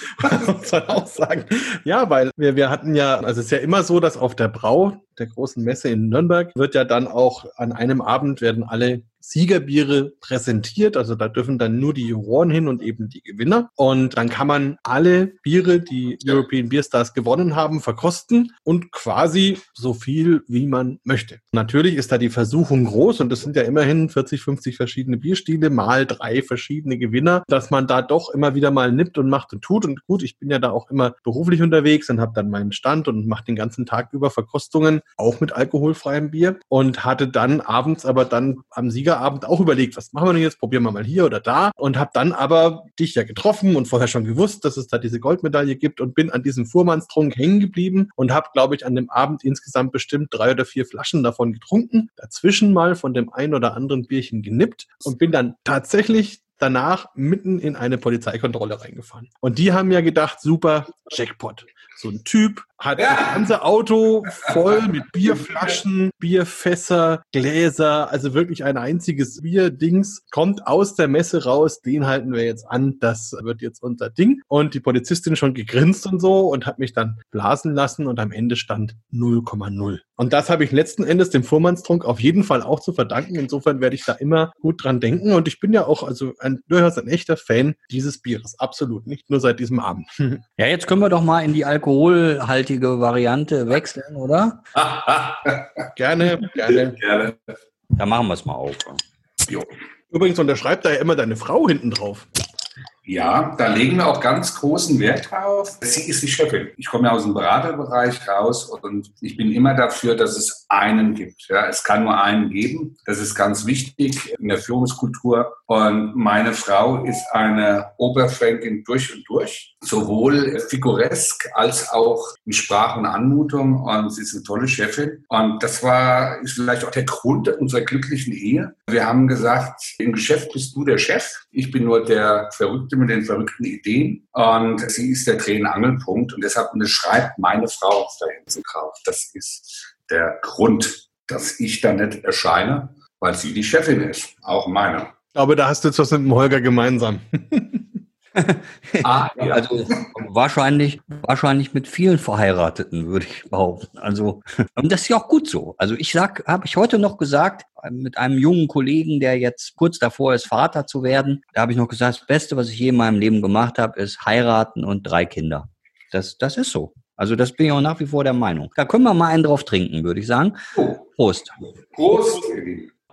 muss [laughs] man auch sagen. Ja, weil wir, wir hatten ja, also es ist ja immer so, dass auf der Brau, der großen Messe in Nürnberg, wird ja dann auch an einem Abend werden alle Siegerbiere präsentiert. Also da dürfen dann nur die Juroren hin und eben die Gewinner. Und dann kann man alle Biere, die European Beer Stars gewonnen haben, verkosten und quasi so viel, wie man möchte. Natürlich ist da die Versuchung groß und das sind ja immerhin 40, 50 verschiedene Bierstile mal drei verschiedene Gewinner, dass man da doch immer wieder mal nippt und macht und tut. Und gut, ich bin ja da auch immer beruflich unterwegs und habe dann meinen Stand und mache den ganzen Tag über Verkostungen, auch mit alkoholfreiem Bier und hatte dann abends aber dann am Sieger Abend auch überlegt, was machen wir denn jetzt? Probieren wir mal hier oder da. Und habe dann aber dich ja getroffen und vorher schon gewusst, dass es da diese Goldmedaille gibt und bin an diesem Fuhrmannstrunk hängen geblieben und habe, glaube ich, an dem Abend insgesamt bestimmt drei oder vier Flaschen davon getrunken. Dazwischen mal von dem ein oder anderen Bierchen genippt und bin dann tatsächlich danach mitten in eine Polizeikontrolle reingefahren. Und die haben ja gedacht, super, Jackpot. So ein Typ hat ja. das ganze Auto voll mit Bierflaschen, Bierfässer, Gläser, also wirklich ein einziges Bierdings, kommt aus der Messe raus, den halten wir jetzt an, das wird jetzt unser Ding. Und die Polizistin schon gegrinst und so und hat mich dann blasen lassen und am Ende stand 0,0. Und das habe ich letzten Endes dem Fuhrmannstrunk auf jeden Fall auch zu verdanken. Insofern werde ich da immer gut dran denken. Und ich bin ja auch also ein, durchaus ein echter Fan dieses Bieres. Absolut. Nicht nur seit diesem Abend. [laughs] Ja, jetzt können wir doch mal in die alkoholhaltige Variante wechseln, oder? [laughs] gerne, gerne. Gerne. Da machen wir es mal auf. Jo. Übrigens unterschreibt da ja immer deine Frau hinten drauf. Ja, da legen wir auch ganz großen Wert drauf. Sie ist die Chefin. Ich komme ja aus dem Beraterbereich raus und ich bin immer dafür, dass es einen gibt. Ja, es kann nur einen geben. Das ist ganz wichtig in der Führungskultur. Und meine Frau ist eine Oberfränkin durch und durch, sowohl figuresk als auch in Sprache und Anmutung. Und sie ist eine tolle Chefin. Und das war ist vielleicht auch der Grund unserer glücklichen Ehe. Wir haben gesagt, im Geschäft bist du der Chef. Ich bin nur der Verrückte Mit den verrückten Ideen. Und sie ist der Dreh- und deshalb unterschreibt meine Frau da hinten drauf. Das ist der Grund, dass ich da nicht erscheine, weil sie die Chefin ist. Auch meine. Aber da hast du jetzt was mit dem Holger gemeinsam. [laughs] ah, [laughs] ja. Also wahrscheinlich, wahrscheinlich mit vielen Verheirateten, würde ich behaupten. Also, [laughs] und das ist ja auch gut so. Also ich sag, habe ich heute noch gesagt, mit einem jungen Kollegen, der jetzt kurz davor ist, Vater zu werden, da habe ich noch gesagt, das Beste, was ich je in meinem Leben gemacht habe, ist heiraten und drei Kinder. Das, das ist so. Also das bin ich auch nach wie vor der Meinung. Da können wir mal einen drauf trinken, würde ich sagen. Prost. Prost.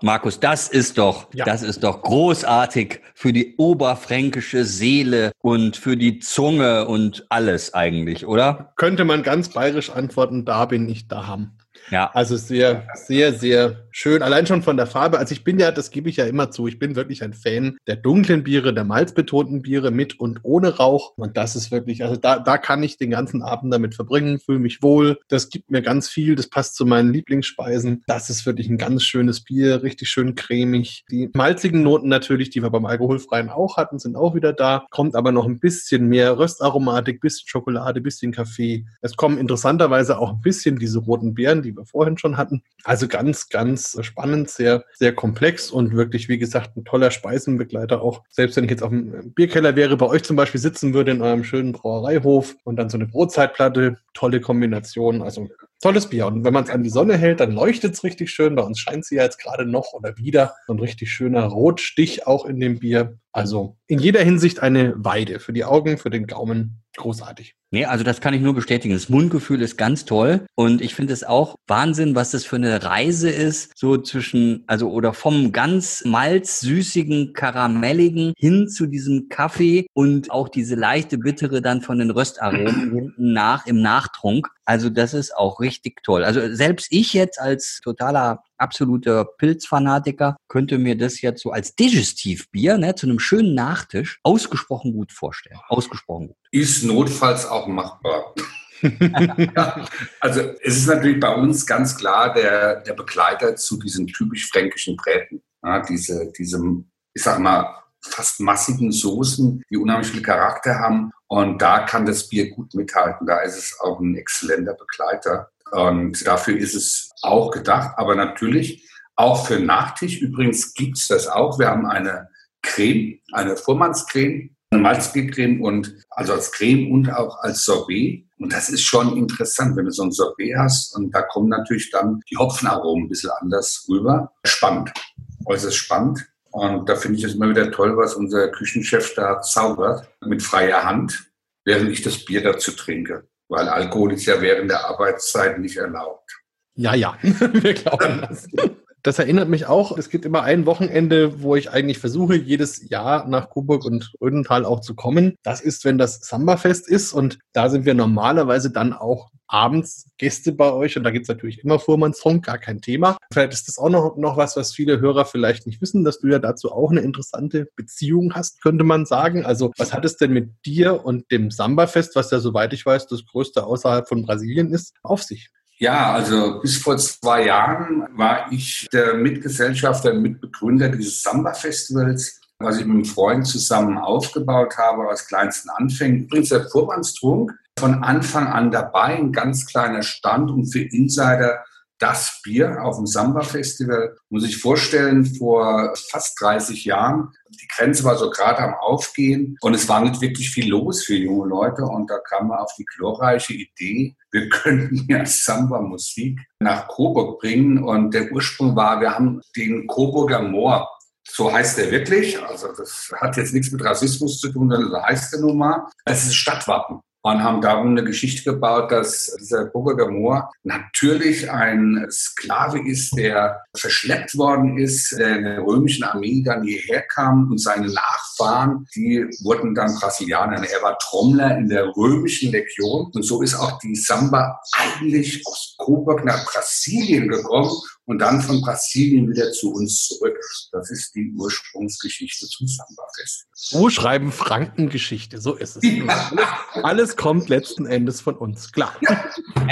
Markus, das ist doch, ja. das ist doch großartig für die oberfränkische Seele und für die Zunge und alles eigentlich, oder? Könnte man ganz bayerisch antworten, da bin ich da haben. Ja. Also sehr, sehr, sehr schön. Allein schon von der Farbe. Also ich bin ja, das gebe ich ja immer zu, ich bin wirklich ein Fan der dunklen Biere, der malzbetonten Biere mit und ohne Rauch. Und das ist wirklich, also da, da kann ich den ganzen Abend damit verbringen, fühle mich wohl. Das gibt mir ganz viel, das passt zu meinen Lieblingsspeisen. Das ist wirklich ein ganz schönes Bier, richtig schön cremig. Die malzigen Noten natürlich, die wir beim alkoholfreien auch hatten, sind auch wieder da. Kommt aber noch ein bisschen mehr Röstaromatik, bisschen Schokolade, bisschen Kaffee. Es kommen interessanterweise auch ein bisschen diese roten Beeren, die wir vorhin schon hatten. Also ganz, ganz spannend, sehr, sehr komplex und wirklich, wie gesagt, ein toller Speisenbegleiter auch. Selbst wenn ich jetzt auf dem Bierkeller wäre, bei euch zum Beispiel sitzen würde in eurem schönen Brauereihof und dann so eine Brotzeitplatte, tolle Kombination. Also Tolles Bier. Und wenn man es an die Sonne hält, dann leuchtet es richtig schön. Bei uns scheint sie ja jetzt gerade noch oder wieder. So ein richtig schöner Rotstich auch in dem Bier. Also in jeder Hinsicht eine Weide. Für die Augen, für den Gaumen. Großartig. Nee, also das kann ich nur bestätigen. Das Mundgefühl ist ganz toll. Und ich finde es auch Wahnsinn, was das für eine Reise ist. So zwischen, also oder vom ganz malz-süßigen, karamelligen hin zu diesem Kaffee und auch diese leichte Bittere dann von den Röstaromen hinten nach im Nachtrunk. Also das ist auch richtig toll. Also selbst ich jetzt als totaler absoluter Pilzfanatiker könnte mir das jetzt so als Digestivbier ne, zu einem schönen Nachtisch ausgesprochen gut vorstellen. Ausgesprochen gut. Ist notfalls auch machbar. [laughs] ja, also es ist natürlich bei uns ganz klar der, der Begleiter zu diesen typisch fränkischen Bräten. Ja, diese, diesem, ich sag mal, fast massigen Soßen, die unheimlich viel Charakter haben. Und da kann das Bier gut mithalten. Da ist es auch ein exzellenter Begleiter. Und dafür ist es auch gedacht. Aber natürlich auch für Nachtisch. Übrigens gibt es das auch. Wir haben eine Creme, eine Vormannscreme, eine Malzbiercreme und also als Creme und auch als Sorbet. Und das ist schon interessant, wenn du so ein Sorbet hast und da kommen natürlich dann die Hopfenaromen ein bisschen anders rüber. Spannend, äußerst spannend. Und da finde ich es immer wieder toll, was unser Küchenchef da zaubert mit freier Hand, während ich das Bier dazu trinke. Weil Alkohol ist ja während der Arbeitszeit nicht erlaubt. Ja, ja, [laughs] wir glauben das. Das erinnert mich auch, es gibt immer ein Wochenende, wo ich eigentlich versuche, jedes Jahr nach Coburg und Rödental auch zu kommen. Das ist, wenn das Samba-Fest ist und da sind wir normalerweise dann auch abends Gäste bei euch und da gibt's natürlich immer Fuhrmannsfunk, gar kein Thema. Vielleicht ist das auch noch, noch was, was viele Hörer vielleicht nicht wissen, dass du ja dazu auch eine interessante Beziehung hast, könnte man sagen. Also was hat es denn mit dir und dem Samba-Fest, was ja soweit ich weiß, das größte außerhalb von Brasilien ist, auf sich? Ja, also bis vor zwei Jahren war ich der Mitgesellschafter, Mitbegründer dieses Samba-Festivals, was ich mit einem Freund zusammen aufgebaut habe, aus kleinsten Anfängen. Übrigens der Vorwandstrunk von Anfang an dabei, ein ganz kleiner Stand und für Insider das Bier auf dem Samba-Festival. Muss ich vorstellen, vor fast 30 Jahren. Die Grenze war so gerade am Aufgehen und es war nicht wirklich viel los für junge Leute. Und da kam man auf die glorreiche Idee, wir [laughs] könnten ja Samba-Musik nach Coburg bringen. Und der Ursprung war, wir haben den Coburger Moor so heißt er wirklich. Also das hat jetzt nichts mit Rassismus zu tun, sondern so heißt er nun mal. Es ist Stadtwappen und haben darum eine Geschichte gebaut, dass dieser Burger Moor natürlich ein Sklave ist, der verschleppt worden ist, der in der römischen Armee dann hierher kam und seine Nachfahren, die wurden dann Brasilianer. Er war Trommler in der römischen Legion und so ist auch die Samba eigentlich aus Coburg nach Brasilien gekommen und dann von Brasilien wieder zu uns zurück. Das ist die Ursprungsgeschichte zum Samba-Fest. So schreiben Frankengeschichte, so ist es. alles, alles, kommt letzten Endes von uns, klar. Ja,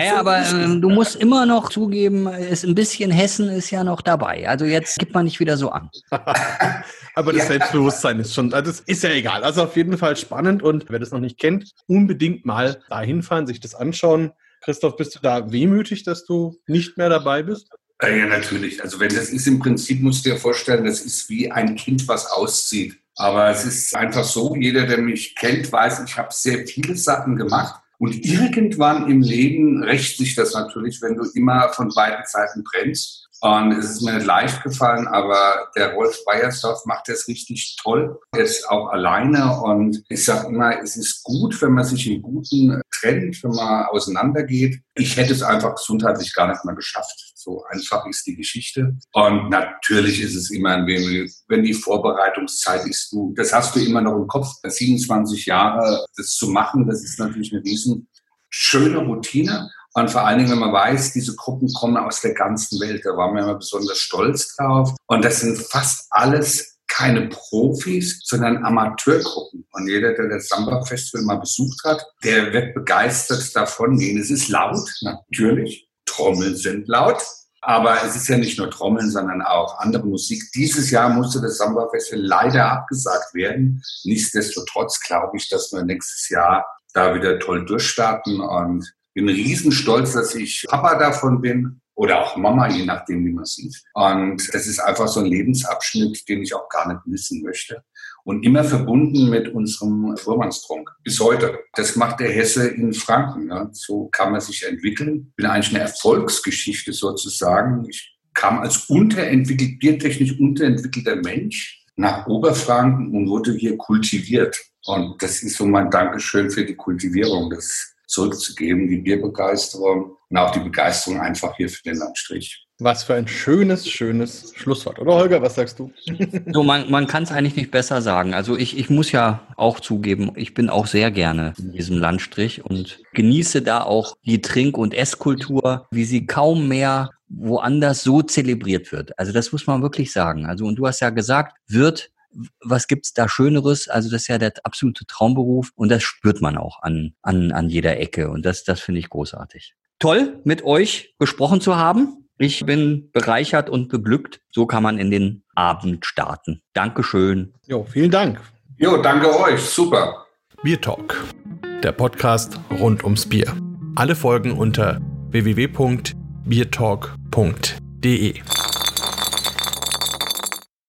ja aber äh, du musst immer noch zugeben, ist ein bisschen Hessen ist ja noch dabei. Also jetzt gibt man nicht wieder so an. [laughs] aber das ja. Selbstbewusstsein ist schon, also das ist ja egal. Also auf jeden Fall spannend und wer das noch nicht kennt, unbedingt mal dahin fahren, sich das anschauen. Christoph, bist du da wehmütig, dass du nicht mehr dabei bist? Ja, natürlich. Also wenn das ist im Prinzip, musst du dir vorstellen, das ist wie ein Kind, was auszieht. Aber es ist einfach so, jeder, der mich kennt, weiß, ich habe sehr viele Sachen gemacht. Und irgendwann im Leben rächt sich das natürlich, wenn du immer von beiden Seiten brennst. Und es ist mir nicht leicht gefallen, aber der Rolf Beiersdorf macht das richtig toll. Er ist auch alleine und ich sage immer, es ist gut, wenn man sich im Guten trennt, wenn man auseinandergeht. Ich hätte es einfach gesundheitlich gar nicht mehr geschafft. So einfach ist die Geschichte. Und natürlich ist es immer ein wenig, wenn die Vorbereitungszeit ist, du, das hast du immer noch im Kopf. 27 Jahre, das zu machen, das ist natürlich eine riesen schöne Routine. Und vor allen Dingen, wenn man weiß, diese Gruppen kommen aus der ganzen Welt, da waren wir immer besonders stolz drauf. Und das sind fast alles keine Profis, sondern Amateurgruppen. Und jeder, der das Samba Festival mal besucht hat, der wird begeistert davon gehen. Es ist laut, natürlich. Trommeln sind laut. Aber es ist ja nicht nur Trommeln, sondern auch andere Musik. Dieses Jahr musste das Samba Festival leider abgesagt werden. Nichtsdestotrotz glaube ich, dass wir nächstes Jahr da wieder toll durchstarten und bin riesenstolz, dass ich Papa davon bin oder auch Mama, je nachdem, wie man sieht. Und das ist einfach so ein Lebensabschnitt, den ich auch gar nicht missen möchte. Und immer verbunden mit unserem Vormannstrunk. Bis heute. Das macht der Hesse in Franken. Ne? So kann man sich entwickeln. Bin eigentlich eine Erfolgsgeschichte sozusagen. Ich kam als unterentwickelt, biertechnisch unterentwickelter Mensch nach Oberfranken und wurde hier kultiviert. Und das ist so mein Dankeschön für die Kultivierung, das zurückzugeben, die Bierbegeisterung und auch die Begeisterung einfach hier für den Landstrich. Was für ein schönes, schönes Schlusswort. Oder Holger, was sagst du? [laughs] So, man, man kann es eigentlich nicht besser sagen. Also ich, ich muss ja auch zugeben, ich bin auch sehr gerne in diesem Landstrich und genieße da auch die Trink- und Esskultur, wie sie kaum mehr woanders so zelebriert wird. Also das muss man wirklich sagen. Also und du hast ja gesagt, wird was gibt's da Schöneres? Also das ist ja der absolute Traumberuf und das spürt man auch an, an, an jeder Ecke und das, das finde ich großartig. Toll, mit euch gesprochen zu haben. Ich bin bereichert und beglückt. So kann man in den Abend starten. Dankeschön. Jo, vielen Dank. Jo, danke euch. Super. Bier Talk, der Podcast rund ums Bier. Alle Folgen unter www.biertalk.de.